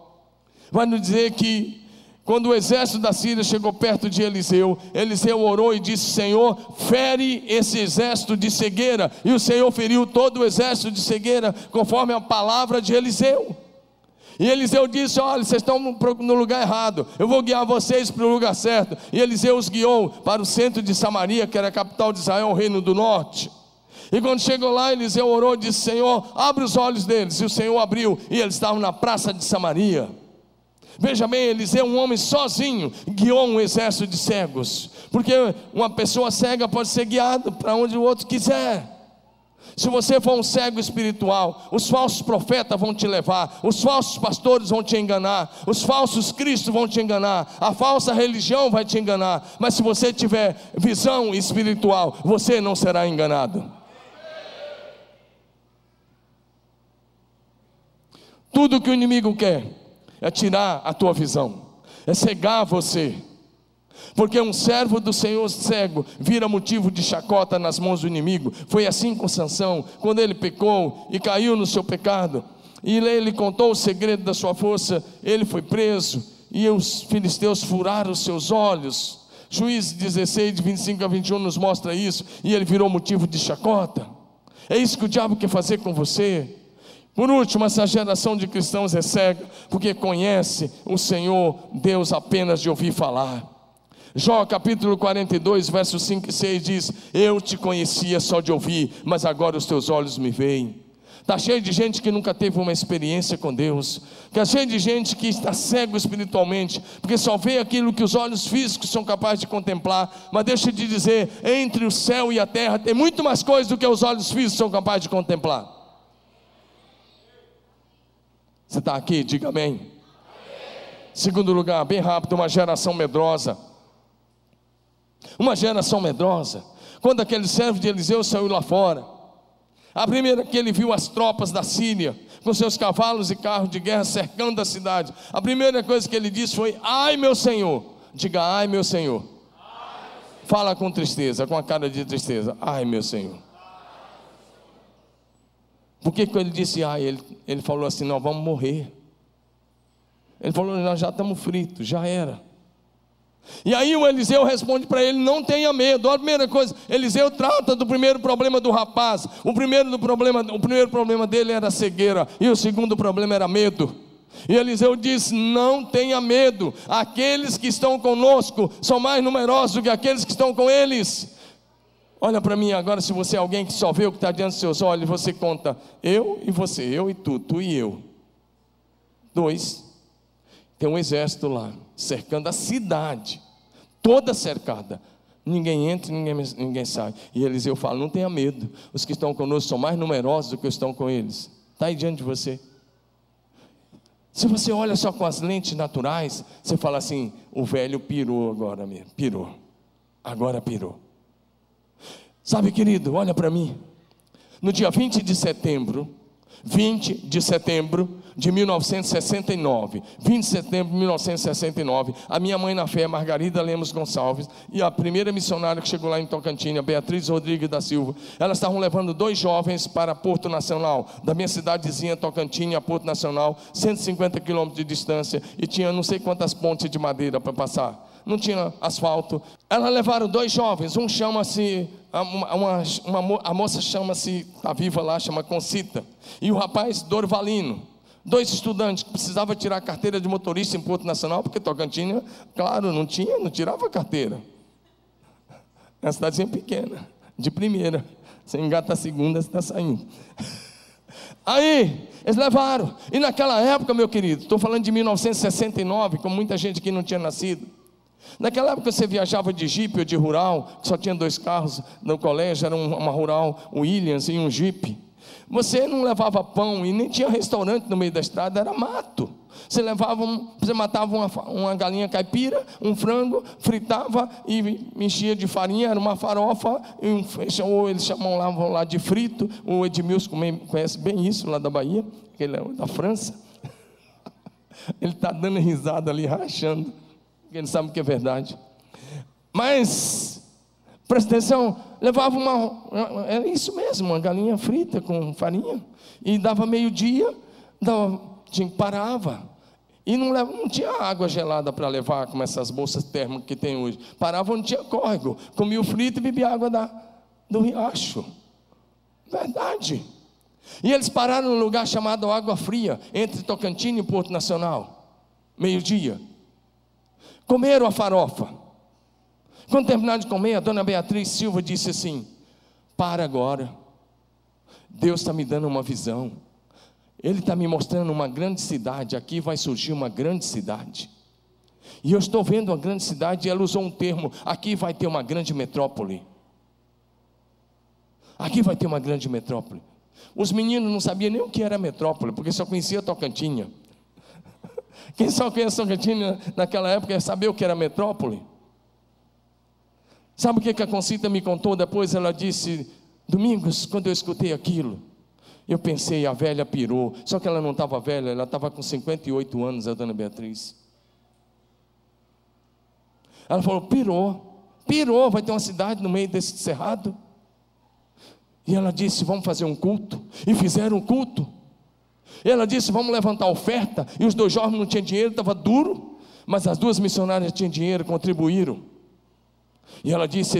vai nos dizer que quando o exército da Síria chegou perto de Eliseu, Eliseu orou e disse: Senhor, fere esse exército de cegueira. E o Senhor feriu todo o exército de cegueira, conforme a palavra de Eliseu. E Eliseu disse: Olha, vocês estão no lugar errado, eu vou guiar vocês para o lugar certo. E Eliseu os guiou para o centro de Samaria, que era a capital de Israel, o reino do norte. E quando chegou lá, Eliseu orou e disse: Senhor, abre os olhos deles. E o Senhor abriu, e eles estavam na praça de Samaria. Veja bem, Eliseu, um homem sozinho, guiou um exército de cegos, porque uma pessoa cega pode ser guiada para onde o outro quiser. Se você for um cego espiritual, os falsos profetas vão te levar, os falsos pastores vão te enganar, os falsos cristos vão te enganar, a falsa religião vai te enganar, mas se você tiver visão espiritual, você não será enganado. Tudo que o inimigo quer é tirar a tua visão, é cegar você. Porque um servo do Senhor cego vira motivo de chacota nas mãos do inimigo. Foi assim com Sansão, quando ele pecou e caiu no seu pecado. E ele contou o segredo da sua força, ele foi preso, e os filisteus furaram os seus olhos. Juízes 16, de 25 a 21 nos mostra isso, e ele virou motivo de chacota. É isso que o diabo quer fazer com você. Por último, essa geração de cristãos é cega, porque conhece o Senhor Deus apenas de ouvir falar. Jó capítulo 42, versos 5 e 6 diz: Eu te conhecia só de ouvir, mas agora os teus olhos me veem. Está cheio de gente que nunca teve uma experiência com Deus. Está cheio de gente que está cego espiritualmente, porque só vê aquilo que os olhos físicos são capazes de contemplar. Mas deixa te dizer: entre o céu e a terra tem muito mais coisas do que os olhos físicos são capazes de contemplar. Você está aqui? Diga amém. Segundo lugar, bem rápido, uma geração medrosa. Uma geração medrosa. Quando aquele servo de Eliseu saiu lá fora, a primeira que ele viu as tropas da Síria, com seus cavalos e carros de guerra cercando a cidade, a primeira coisa que ele disse foi: Ai meu Senhor, diga ai meu Senhor. Fala com tristeza, com a cara de tristeza, ai meu Senhor. Por que, ele disse ai? Ele, ele falou assim: Nós vamos morrer. Ele falou: Nós já estamos fritos, já era. E aí o Eliseu responde para ele: não tenha medo. A primeira coisa, Eliseu trata do primeiro problema do rapaz. O primeiro, do problema, o primeiro problema dele era cegueira, e o segundo problema era medo. E Eliseu diz: Não tenha medo, aqueles que estão conosco são mais numerosos do que aqueles que estão com eles. Olha para mim agora, se você é alguém que só vê o que está diante dos seus olhos, você conta eu e você, eu e tu, tu e eu. Dois. Tem um exército lá, cercando a cidade, toda cercada. Ninguém entra, ninguém, ninguém sai. E Eliseu fala: não tenha medo, os que estão conosco são mais numerosos do que estão com eles. Está aí diante de você. Se você olha só com as lentes naturais, você fala assim: o velho pirou agora mesmo, pirou. Agora pirou. Sabe, querido, olha para mim. No dia 20 de setembro, 20 de setembro de 1969, 20 de setembro de 1969, a minha mãe na fé, Margarida Lemos Gonçalves, e a primeira missionária que chegou lá em Tocantins, Beatriz Rodrigues da Silva, elas estavam levando dois jovens para Porto Nacional, da minha cidadezinha Tocantins a Porto Nacional, 150 quilômetros de distância, e tinha não sei quantas pontes de madeira para passar não tinha asfalto. Elas levaram dois jovens, um chama-se, uma, uma, uma, a moça chama-se, está viva lá, chama Concita, e o rapaz Dorvalino. Dois estudantes que precisavam tirar a carteira de motorista em Porto Nacional, porque Tocantins, claro, não tinha, não tirava a carteira. É uma cidadezinha pequena, de primeira. Você engata a segunda, você está saindo. Aí, eles levaram. E naquela época, meu querido, estou falando de 1969, com muita gente que não tinha nascido. Naquela época você viajava de Jeep ou de rural, só tinha dois carros no colégio, era uma rural, um Williams e um Jeep. Você não levava pão e nem tinha restaurante no meio da estrada, era mato. Você levava, um, você matava uma, uma, galinha caipira, um frango, fritava e enchia de farinha, era uma farofa, um, ou eles chamam lá, vão lá de frito. O Edmilson conhece bem isso lá da Bahia, ele é da França. Ele está dando risada ali, rachando, ele sabe que é verdade. Mas Presta atenção, levava uma. Era isso mesmo, uma galinha frita com farinha. E dava meio-dia, parava. E não, leva, não tinha água gelada para levar, como essas bolsas térmicas que tem hoje. Parava onde tinha córrego. Comia o frito e bebia água da, do riacho. Verdade. E eles pararam num lugar chamado Água Fria, entre Tocantins e Porto Nacional. Meio-dia. Comeram a farofa. Quando terminaram de comer, a dona Beatriz Silva disse assim: Para agora. Deus está me dando uma visão. Ele está me mostrando uma grande cidade. Aqui vai surgir uma grande cidade. E eu estou vendo uma grande cidade. E ela usou um termo: aqui vai ter uma grande metrópole. Aqui vai ter uma grande metrópole. Os meninos não sabiam nem o que era metrópole, porque só conhecia Tocantinha. Quem só conhece Tocantinha naquela época sabia o que era metrópole. Sabe o que a Concita me contou depois? Ela disse: Domingos, quando eu escutei aquilo, eu pensei, a velha pirou. Só que ela não estava velha, ela estava com 58 anos, a dona Beatriz. Ela falou: pirou, pirou, vai ter uma cidade no meio desse cerrado. E ela disse: Vamos fazer um culto. E fizeram um culto. Ela disse: Vamos levantar oferta. E os dois jovens não tinham dinheiro, estava duro. Mas as duas missionárias tinham dinheiro, contribuíram. E ela disse: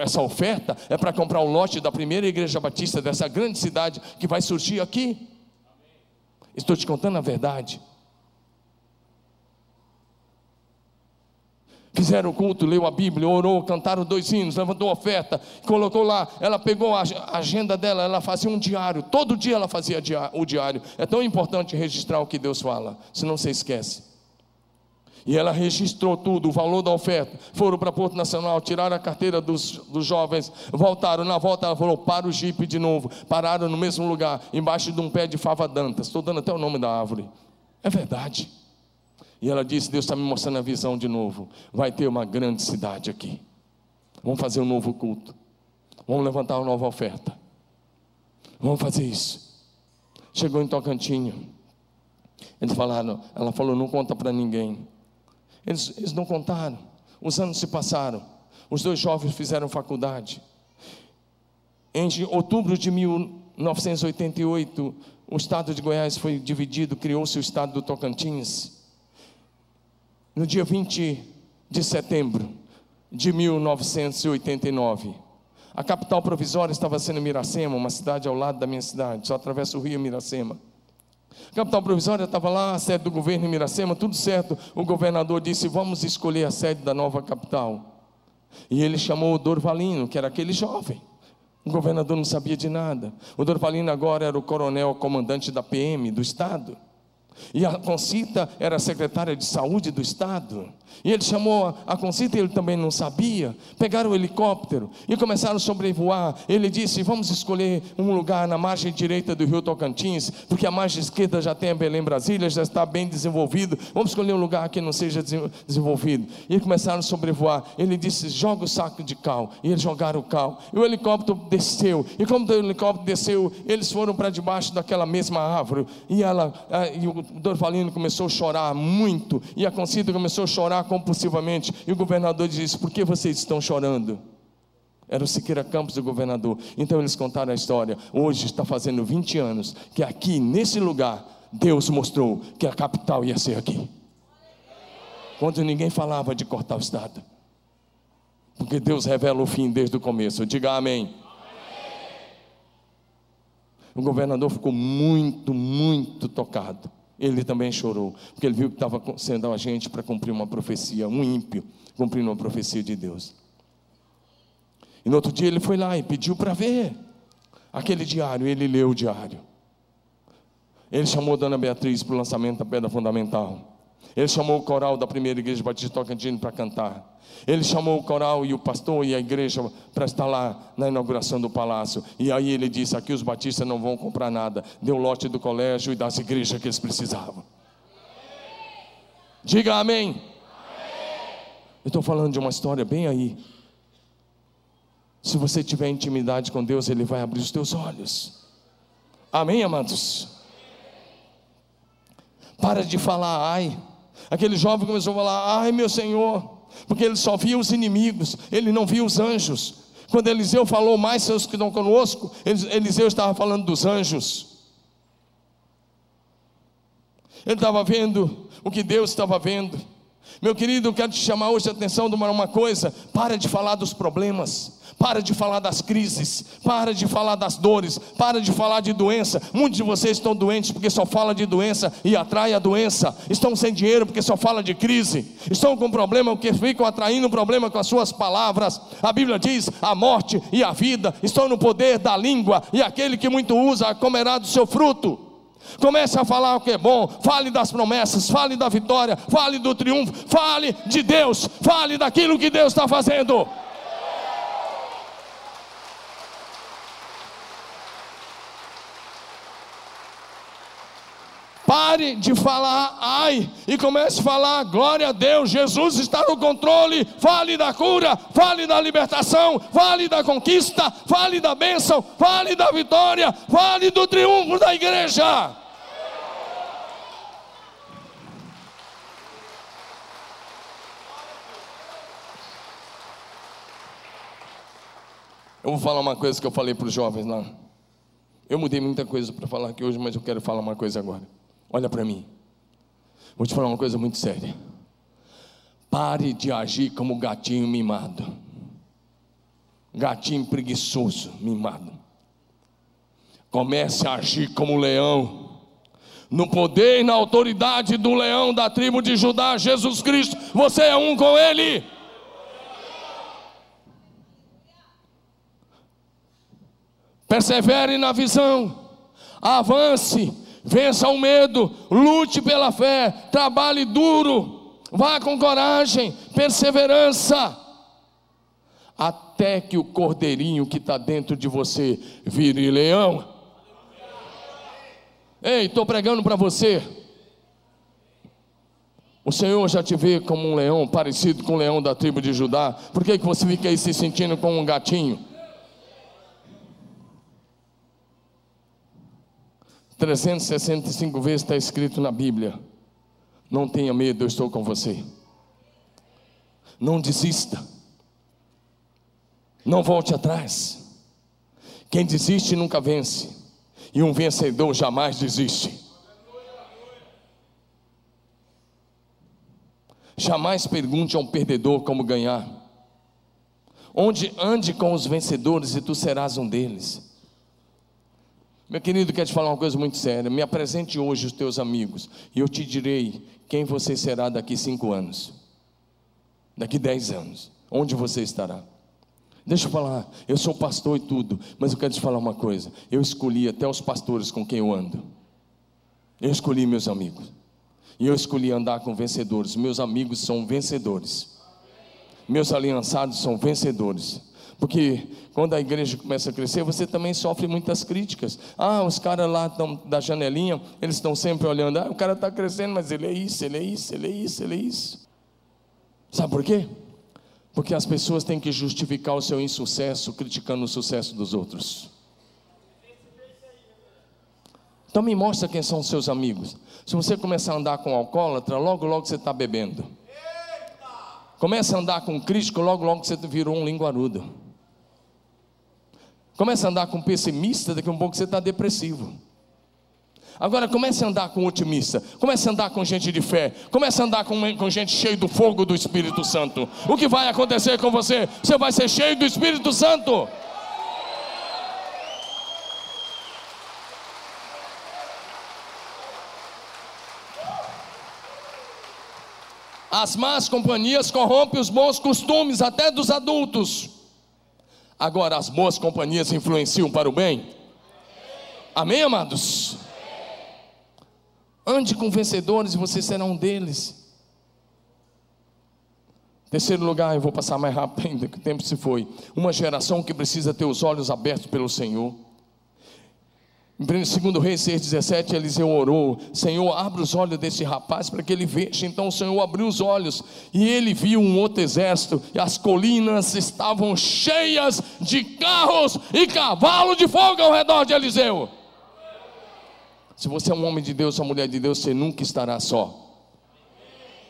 essa oferta é para comprar o lote da primeira igreja batista dessa grande cidade que vai surgir aqui. Estou te contando a verdade. Fizeram o culto, leu a Bíblia, orou, cantaram dois hinos, levantou oferta, colocou lá. Ela pegou a agenda dela, ela fazia um diário. Todo dia ela fazia o diário. É tão importante registrar o que Deus fala, senão você esquece. E ela registrou tudo, o valor da oferta. Foram para Porto Nacional, tiraram a carteira dos, dos jovens, voltaram. Na volta ela falou: para o jipe de novo. Pararam no mesmo lugar, embaixo de um pé de fava dantas. Estou dando até o nome da árvore. É verdade. E ela disse: Deus está me mostrando a visão de novo. Vai ter uma grande cidade aqui. Vamos fazer um novo culto. Vamos levantar uma nova oferta. Vamos fazer isso. Chegou em Tocantinho. Eles falaram, ela falou: não conta para ninguém. Eles, eles não contaram. Os anos se passaram. Os dois jovens fizeram faculdade. Em outubro de 1988, o estado de Goiás foi dividido, criou-se o estado do Tocantins. No dia 20 de setembro de 1989, a capital provisória estava sendo Miracema, uma cidade ao lado da minha cidade, só atravessa o rio Miracema. A capital provisória estava lá, a sede do governo em Miracema, tudo certo. O governador disse: Vamos escolher a sede da nova capital. E ele chamou o Dorvalino, que era aquele jovem. O governador não sabia de nada. O Dorvalino agora era o coronel comandante da PM do estado. E a Concita era secretária de saúde do estado. E ele chamou a Concita e ele também não sabia. Pegaram o helicóptero e começaram a sobrevoar. Ele disse: Vamos escolher um lugar na margem direita do rio Tocantins, porque a margem esquerda já tem a Belém Brasília, já está bem desenvolvido. Vamos escolher um lugar que não seja desenvolvido. E começaram a sobrevoar. Ele disse: Joga o saco de cal. E eles jogaram o cal. E o helicóptero desceu. E como o helicóptero desceu, eles foram para debaixo daquela mesma árvore. E, ela, e o Dorvalino começou a chorar muito. E a Concita começou a chorar compulsivamente. E o governador disse: Por que vocês estão chorando? Era o Siqueira Campos, o governador. Então eles contaram a história. Hoje está fazendo 20 anos que aqui, nesse lugar, Deus mostrou que a capital ia ser aqui. Quando ninguém falava de cortar o Estado. Porque Deus revela o fim desde o começo. Diga amém. O governador ficou muito, muito tocado ele também chorou, porque ele viu que estava sendo a gente para cumprir uma profecia, um ímpio, cumprindo uma profecia de Deus. E no outro dia ele foi lá e pediu para ver aquele diário, ele leu o diário. Ele chamou Dona Beatriz para o lançamento da pedra fundamental. Ele chamou o coral da primeira igreja Batista Tocantins para cantar. Ele chamou o coral e o pastor e a igreja para estar lá na inauguração do palácio. E aí ele disse: aqui os batistas não vão comprar nada. Deu lote do colégio e das igrejas que eles precisavam. Diga amém. amém. Eu estou falando de uma história bem aí. Se você tiver intimidade com Deus, Ele vai abrir os teus olhos. Amém, amados? Para de falar, ai. Aquele jovem começou a falar: Ai, meu Senhor, porque ele só via os inimigos, ele não via os anjos. Quando Eliseu falou mais seus que estão conosco, Eliseu estava falando dos anjos. Ele estava vendo o que Deus estava vendo. Meu querido, eu quero te chamar hoje a atenção de uma coisa: para de falar dos problemas. Para de falar das crises, para de falar das dores, para de falar de doença. Muitos de vocês estão doentes porque só fala de doença e atrai a doença. Estão sem dinheiro porque só fala de crise. Estão com problema porque ficam atraindo problema com as suas palavras. A Bíblia diz: a morte e a vida estão no poder da língua, e aquele que muito usa comerá do seu fruto. Comece a falar o que é bom, fale das promessas, fale da vitória, fale do triunfo, fale de Deus, fale daquilo que Deus está fazendo. Pare de falar ai e comece a falar glória a Deus, Jesus está no controle. Fale da cura, fale da libertação, fale da conquista, fale da bênção, fale da vitória, fale do triunfo da igreja. Eu vou falar uma coisa que eu falei para os jovens lá. Eu mudei muita coisa para falar aqui hoje, mas eu quero falar uma coisa agora. Olha para mim. Vou te falar uma coisa muito séria. Pare de agir como gatinho mimado. Gatinho preguiçoso, mimado. Comece a agir como leão. No poder e na autoridade do leão da tribo de Judá, Jesus Cristo, você é um com ele. persevere na visão, avance, vença o medo, lute pela fé, trabalhe duro, vá com coragem, perseverança, até que o cordeirinho que está dentro de você vire leão. Ei, estou pregando para você. O Senhor já te vê como um leão, parecido com o leão da tribo de Judá. Por que, que você fica aí se sentindo como um gatinho? 365 vezes está escrito na Bíblia: Não tenha medo, eu estou com você. Não desista. Não volte atrás. Quem desiste nunca vence. E um vencedor jamais desiste. Jamais pergunte a um perdedor como ganhar. Onde ande com os vencedores e tu serás um deles. Meu querido, quero te falar uma coisa muito séria. Me apresente hoje os teus amigos e eu te direi quem você será daqui cinco anos, daqui dez anos, onde você estará. Deixa eu falar, eu sou pastor e tudo, mas eu quero te falar uma coisa. Eu escolhi até os pastores com quem eu ando. Eu escolhi meus amigos. E eu escolhi andar com vencedores. Meus amigos são vencedores. Meus aliançados são vencedores. Porque quando a igreja começa a crescer, você também sofre muitas críticas. Ah, os caras lá tão, da janelinha, eles estão sempre olhando. Ah, o cara está crescendo, mas ele é isso, ele é isso, ele é isso, ele é isso. Sabe por quê? Porque as pessoas têm que justificar o seu insucesso criticando o sucesso dos outros. Então me mostra quem são os seus amigos. Se você começar a andar com alcoólatra, logo logo você está bebendo. Começa a andar com crítico, logo logo você virou um linguarudo. Comece a andar com pessimista, daqui a um pouco você está depressivo. Agora comece a andar com otimista, comece a andar com gente de fé, comece a andar com, com gente cheia do fogo do Espírito Santo. O que vai acontecer com você? Você vai ser cheio do Espírito Santo. As más companhias corrompem os bons costumes, até dos adultos. Agora, as boas companhias influenciam para o bem? Amém, amados? Ande com vencedores e você será um deles. Terceiro lugar, eu vou passar mais rápido ainda, que o tempo se foi. Uma geração que precisa ter os olhos abertos pelo Senhor. Em 2 Reis 6,17, Eliseu orou: Senhor, abre os olhos desse rapaz para que ele veja. Então o Senhor abriu os olhos e ele viu um outro exército, e as colinas estavam cheias de carros e cavalos de fogo ao redor de Eliseu. Se você é um homem de Deus, uma mulher de Deus, você nunca estará só.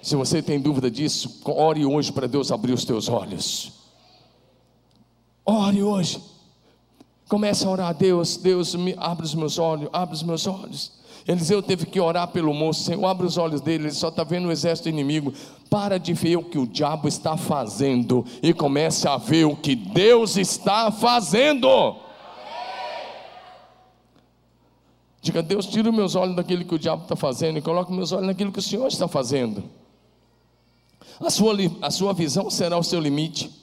Se você tem dúvida disso, ore hoje para Deus abrir os teus olhos. Ore hoje. Começa a orar, Deus, Deus, me, abre os meus olhos, abre os meus olhos. Eliseu teve que orar pelo moço, Senhor, abre os olhos dele, ele só está vendo o exército inimigo. Para de ver o que o diabo está fazendo e comece a ver o que Deus está fazendo. Diga, Deus, tira os meus olhos daquilo que o diabo está fazendo e coloca meus olhos naquilo que o Senhor está fazendo. A sua, a sua visão será o seu limite.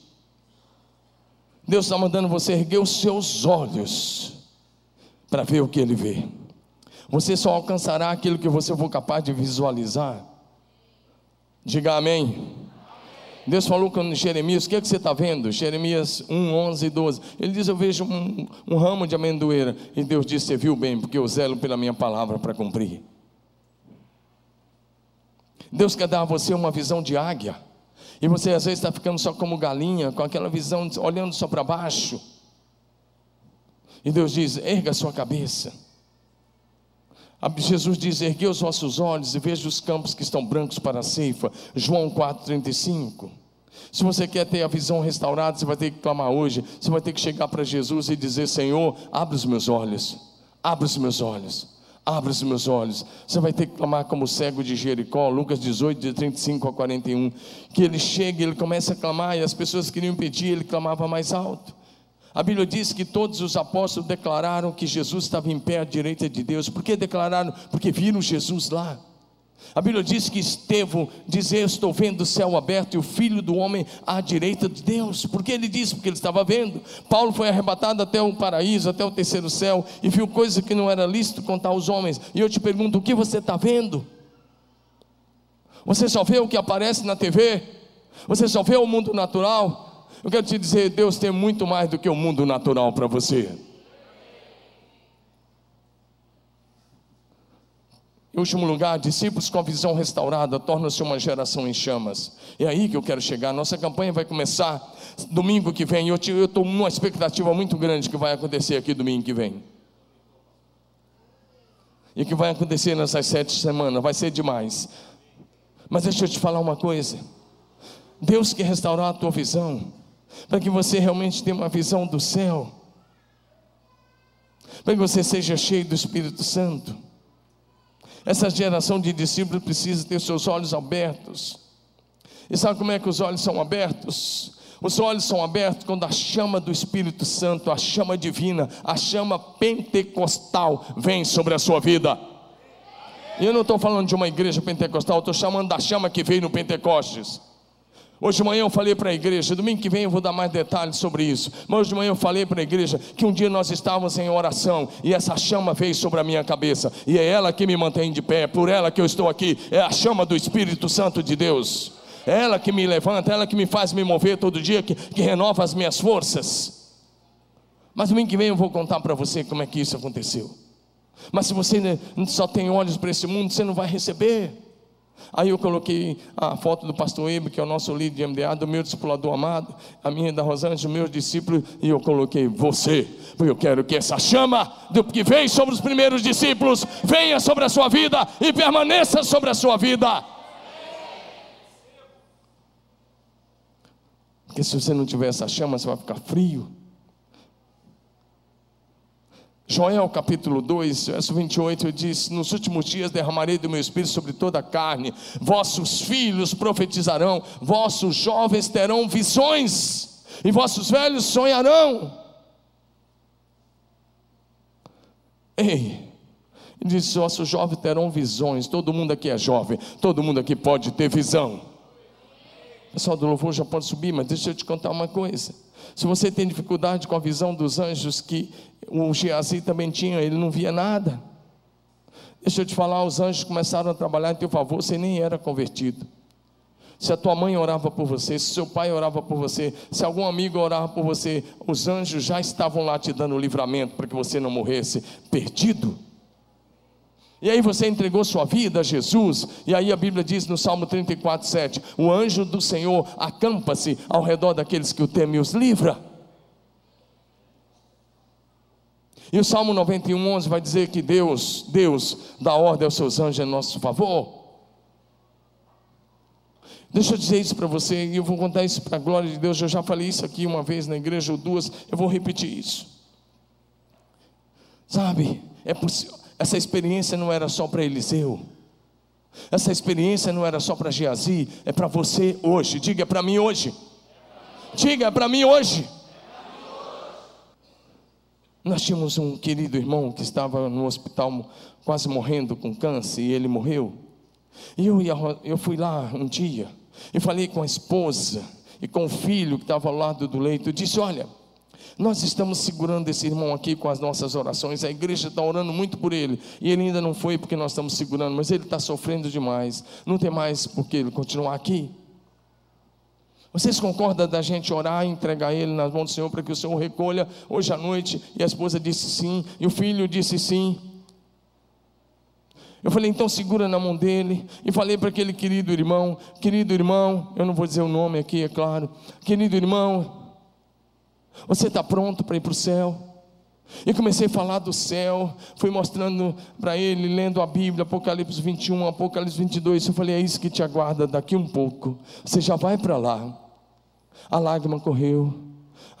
Deus está mandando você erguer os seus olhos para ver o que Ele vê. Você só alcançará aquilo que você for capaz de visualizar. Diga amém. Deus falou com Jeremias: O que, é que você está vendo? Jeremias 1, 11 e 12. Ele diz: Eu vejo um, um ramo de amendoeira. E Deus disse: Você viu bem, porque eu zelo pela minha palavra para cumprir. Deus quer dar a você uma visão de águia. E você às vezes está ficando só como galinha, com aquela visão, olhando só para baixo. E Deus diz: erga a sua cabeça. Jesus diz: ergue os vossos olhos e veja os campos que estão brancos para a ceifa. João 4,35. Se você quer ter a visão restaurada, você vai ter que clamar hoje. Você vai ter que chegar para Jesus e dizer: Senhor, abre os meus olhos, abre os meus olhos, abre os meus olhos. Você vai ter que clamar como o cego de Jericó, Lucas 18, de 35 a 41. Que ele chega, ele começa a clamar e as pessoas queriam pedir, ele clamava mais alto. A Bíblia diz que todos os apóstolos declararam que Jesus estava em pé à direita de Deus. Por que declararam? Porque viram Jesus lá. A Bíblia diz que Estevão diz: Eu estou vendo o céu aberto e o filho do homem à direita de Deus. Por que ele disse? Porque ele estava vendo. Paulo foi arrebatado até o paraíso, até o terceiro céu, e viu coisas que não era lícito contar aos homens. E eu te pergunto: o que você está vendo? Você só vê o que aparece na TV? Você só vê o mundo natural? Eu quero te dizer, Deus tem muito mais do que o mundo natural para você. Em último lugar, discípulos com a visão restaurada tornam-se uma geração em chamas. É aí que eu quero chegar. Nossa campanha vai começar domingo que vem. Eu estou numa expectativa muito grande que vai acontecer aqui domingo que vem. E que vai acontecer nessas sete semanas. Vai ser demais. Mas deixa eu te falar uma coisa. Deus quer restaurar a tua visão para que você realmente tenha uma visão do céu, para que você seja cheio do Espírito Santo. Essa geração de discípulos precisa ter seus olhos abertos. E sabe como é que os olhos são abertos? Os olhos são abertos quando a chama do Espírito Santo, a chama divina, a chama pentecostal vem sobre a sua vida. E eu não estou falando de uma igreja pentecostal, estou chamando da chama que veio no Pentecostes. Hoje de manhã eu falei para a igreja, domingo que vem eu vou dar mais detalhes sobre isso. Mas hoje de manhã eu falei para a igreja que um dia nós estávamos em oração e essa chama veio sobre a minha cabeça, e é ela que me mantém de pé, é por ela que eu estou aqui, é a chama do Espírito Santo de Deus. É ela que me levanta, é ela que me faz me mover todo dia, que, que renova as minhas forças. Mas domingo que vem eu vou contar para você como é que isso aconteceu. Mas se você só tem olhos para esse mundo, você não vai receber. Aí eu coloquei a foto do pastor Ebe, que é o nosso líder de MDA, do meu discipulador amado, a minha da Rosângela, o meu discípulo, e eu coloquei você, porque eu quero que essa chama do que veio sobre os primeiros discípulos venha sobre a sua vida e permaneça sobre a sua vida. Porque se você não tiver essa chama, você vai ficar frio. Joel capítulo 2, verso 28 diz: Nos últimos dias derramarei do meu espírito sobre toda a carne, vossos filhos profetizarão, vossos jovens terão visões, e vossos velhos sonharão. Ei, diz: vossos jovens terão visões, todo mundo aqui é jovem, todo mundo aqui pode ter visão. O pessoal do louvor já pode subir, mas deixa eu te contar uma coisa. Se você tem dificuldade com a visão dos anjos que o Geazi também tinha, ele não via nada. Deixa eu te falar, os anjos começaram a trabalhar em teu favor, você nem era convertido. Se a tua mãe orava por você, se seu pai orava por você, se algum amigo orava por você, os anjos já estavam lá te dando o livramento para que você não morresse perdido. E aí você entregou sua vida a Jesus, e aí a Bíblia diz no Salmo 34, 7: O anjo do Senhor acampa-se ao redor daqueles que o temem e os livra. E o Salmo 91, 11 vai dizer que Deus, Deus dá ordem aos seus anjos em nosso favor. Deixa eu dizer isso para você, e eu vou contar isso para a glória de Deus. Eu já falei isso aqui uma vez na igreja ou duas, eu vou repetir isso. Sabe, é possível. Essa experiência não era só para Eliseu. Essa experiência não era só para Geazi, é para você hoje. Diga para mim hoje. Diga para mim hoje. Nós tínhamos um querido irmão que estava no hospital quase morrendo com câncer e ele morreu. E eu, eu fui lá um dia e falei com a esposa e com o filho que estava ao lado do leito. Eu disse: Olha, nós estamos segurando esse irmão aqui com as nossas orações. A igreja está orando muito por ele. E ele ainda não foi porque nós estamos segurando, mas ele está sofrendo demais. Não tem mais por que ele continuar aqui. Vocês concordam da gente orar e entregar ele nas mãos do Senhor para que o Senhor recolha hoje à noite? E a esposa disse sim, e o filho disse sim. Eu falei, então segura na mão dele. E falei para aquele querido irmão: Querido irmão, eu não vou dizer o nome aqui, é claro. Querido irmão, você está pronto para ir para o céu? E comecei a falar do céu, fui mostrando para ele, lendo a Bíblia, Apocalipse 21, Apocalipse 22. Eu falei: é isso que te aguarda daqui um pouco. Você já vai para lá. A lágrima correu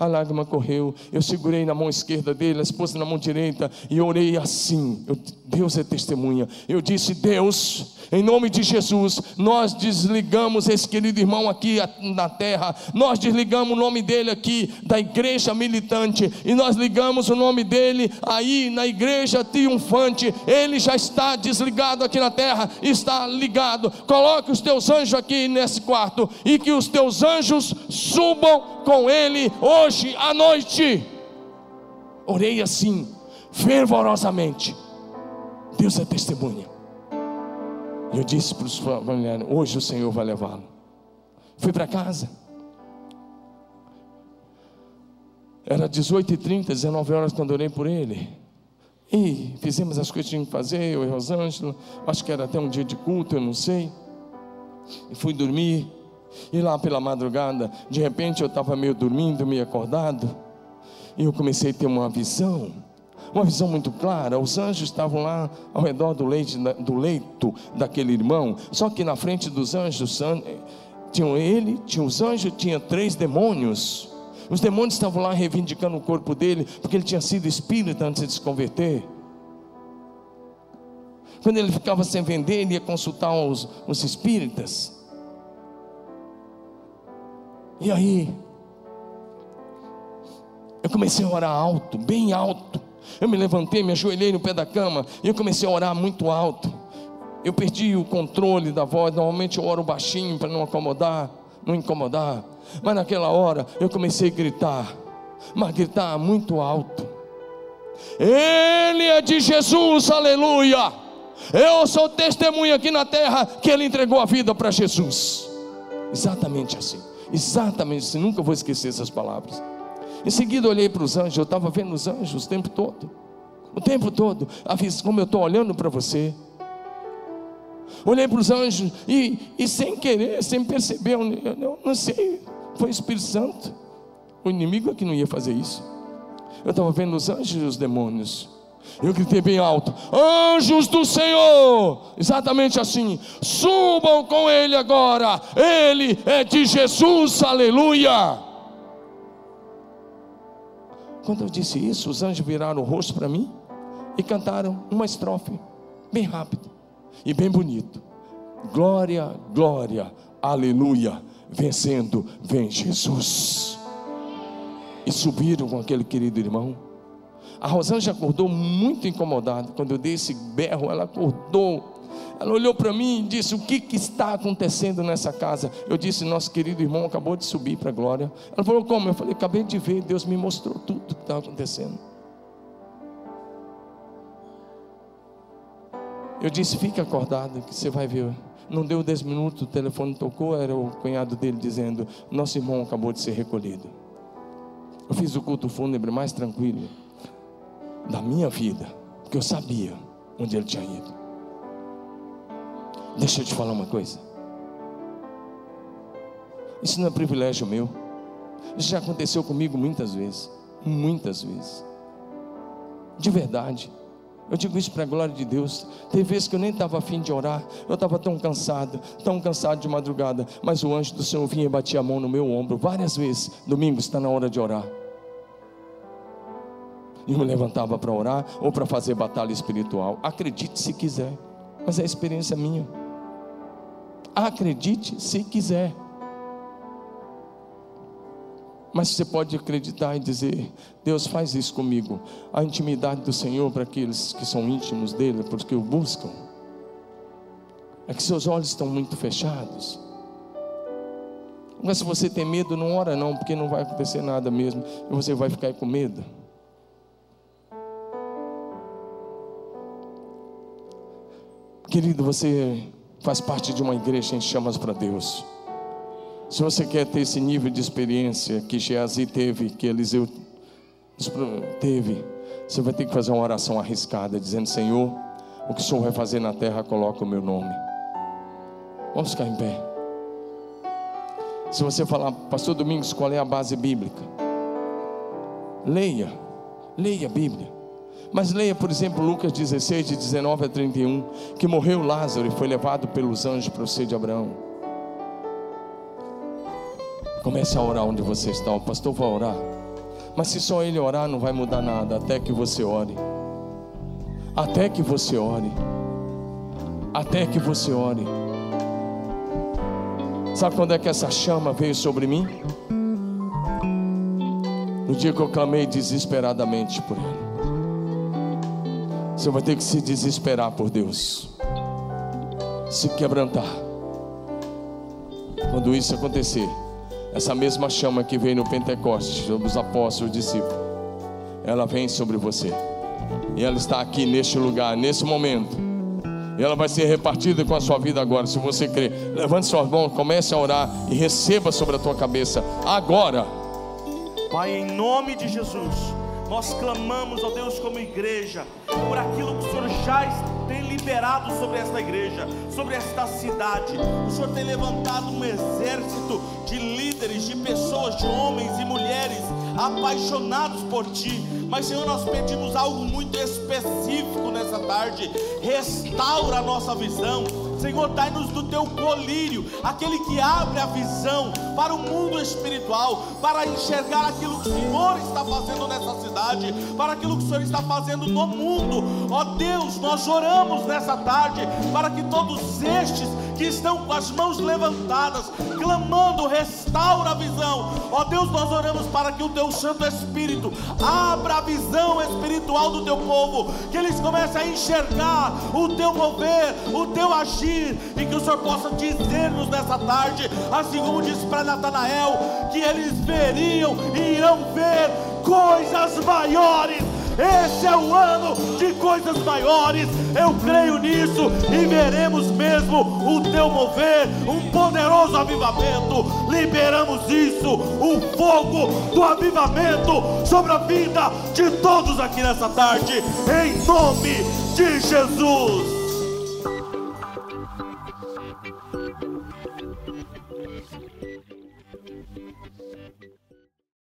a lágrima correu. Eu segurei na mão esquerda dele, a esposa na mão direita, e orei assim. Eu, Deus é testemunha. Eu disse: Deus, em nome de Jesus, nós desligamos esse querido irmão aqui na terra, nós desligamos o nome dele aqui da igreja militante, e nós ligamos o nome dele aí na igreja triunfante. Ele já está desligado aqui na terra, está ligado. Coloque os teus anjos aqui nesse quarto, e que os teus anjos subam com ele hoje à noite. Orei assim, fervorosamente. Deus é testemunha. E eu disse para os familiares: hoje o Senhor vai levá-lo. Fui para casa. Era 18h30, 19 horas quando orei por ele. E fizemos as coisas que tinha que fazer, eu e Rosângela. Acho que era até um dia de culto, eu não sei. E fui dormir. E lá pela madrugada, de repente eu estava meio dormindo, meio acordado. E eu comecei a ter uma visão uma visão muito clara. Os anjos estavam lá ao redor do leito, do leito daquele irmão. Só que na frente dos anjos, tinham ele, tinha os anjos, tinha três demônios. Os demônios estavam lá reivindicando o corpo dele, porque ele tinha sido espírita antes de se converter. Quando ele ficava sem vender, ele ia consultar os, os espíritas. E aí, eu comecei a orar alto, bem alto. Eu me levantei, me ajoelhei no pé da cama e eu comecei a orar muito alto. Eu perdi o controle da voz. Normalmente eu oro baixinho para não acomodar, não incomodar. Mas naquela hora eu comecei a gritar, mas gritar muito alto. Ele é de Jesus, aleluia. Eu sou testemunha aqui na terra que ele entregou a vida para Jesus. Exatamente assim. Exatamente assim. Nunca vou esquecer essas palavras. Em seguida olhei para os anjos, eu estava vendo os anjos o tempo todo. O tempo todo, como eu estou olhando para você. Olhei para os anjos e, e, sem querer, sem perceber, eu, eu não sei, foi o Espírito Santo. O inimigo é que não ia fazer isso. Eu estava vendo os anjos e os demônios. Eu gritei bem alto: Anjos do Senhor! Exatamente assim. Subam com ele agora. Ele é de Jesus, aleluia. Quando eu disse isso, os anjos viraram o rosto para mim e cantaram uma estrofe, bem rápido e bem bonito. Glória, glória, aleluia, vencendo, vem Jesus. E subiram com aquele querido irmão. A Rosângela acordou muito incomodada. Quando eu dei esse berro, ela acordou ela olhou para mim e disse: O que, que está acontecendo nessa casa? Eu disse: Nosso querido irmão acabou de subir para a glória. Ela falou: Como? Eu falei: Acabei de ver, Deus me mostrou tudo o que estava acontecendo. Eu disse: Fique acordado, que você vai ver. Não deu 10 minutos, o telefone tocou, era o cunhado dele dizendo: Nosso irmão acabou de ser recolhido. Eu fiz o culto fúnebre mais tranquilo da minha vida, porque eu sabia onde ele tinha ido. Deixa eu te falar uma coisa. Isso não é privilégio meu. Isso já aconteceu comigo muitas vezes. Muitas vezes. De verdade. Eu digo isso para a glória de Deus. Tem vezes que eu nem estava afim de orar. Eu estava tão cansado, tão cansado de madrugada. Mas o anjo do Senhor vinha e batia a mão no meu ombro várias vezes. Domingo está na hora de orar. E me levantava para orar ou para fazer batalha espiritual. Acredite se quiser. Mas é experiência minha. Acredite se quiser. Mas você pode acreditar e dizer: Deus faz isso comigo. A intimidade do Senhor para aqueles que são íntimos dele, porque o buscam. É que seus olhos estão muito fechados. Mas se você tem medo, não ora não, porque não vai acontecer nada mesmo. E você vai ficar com medo. Querido, você faz parte de uma igreja em chamas para Deus. Se você quer ter esse nível de experiência que Geazi teve, que Eliseu teve, você vai ter que fazer uma oração arriscada, dizendo: Senhor, o que o Senhor vai fazer na terra, coloca o meu nome. Vamos ficar em pé. Se você falar, Pastor Domingos, qual é a base bíblica? Leia, leia a Bíblia. Mas leia, por exemplo, Lucas 16, de 19 a 31, que morreu Lázaro e foi levado pelos anjos para o seio de Abraão. Comece a orar onde você está. O pastor vai orar. Mas se só ele orar, não vai mudar nada. Até que você ore. Até que você ore. Até que você ore. Sabe quando é que essa chama veio sobre mim? No dia que eu clamei desesperadamente por Ele. Você vai ter que se desesperar por Deus, se quebrantar. Quando isso acontecer, essa mesma chama que veio no Pentecostes sobre os apóstolos e discípulos, ela vem sobre você. E ela está aqui neste lugar, nesse momento. E ela vai ser repartida com a sua vida agora, se você crer. Levante suas mãos, comece a orar e receba sobre a tua cabeça agora. Pai, em nome de Jesus, nós clamamos, ó Deus, como igreja, por aquilo que o Senhor já tem liberado sobre esta igreja, sobre esta cidade. O Senhor tem levantado um exército de líderes, de pessoas, de homens e mulheres apaixonados por Ti. Mas, Senhor, nós pedimos algo muito específico nessa tarde. Restaura a nossa visão Senhor, dai-nos do teu colírio, aquele que abre a visão para o mundo espiritual, para enxergar aquilo que o Senhor está fazendo nessa cidade, para aquilo que o Senhor está fazendo no mundo. Ó Deus, nós oramos nessa tarde para que todos estes que estão com as mãos levantadas, clamando, restaura a visão. Ó Deus, nós oramos para que o teu Santo Espírito abra a visão espiritual do teu povo, que eles comecem a enxergar o teu mover, o teu agir, e que o Senhor possa dizer-nos nessa tarde, assim como disse para Natanael, que eles veriam e irão ver coisas maiores esse é o ano de coisas maiores. Eu creio nisso e veremos mesmo o teu mover, um poderoso avivamento. Liberamos isso, o fogo do avivamento sobre a vida de todos aqui nessa tarde, em nome de Jesus.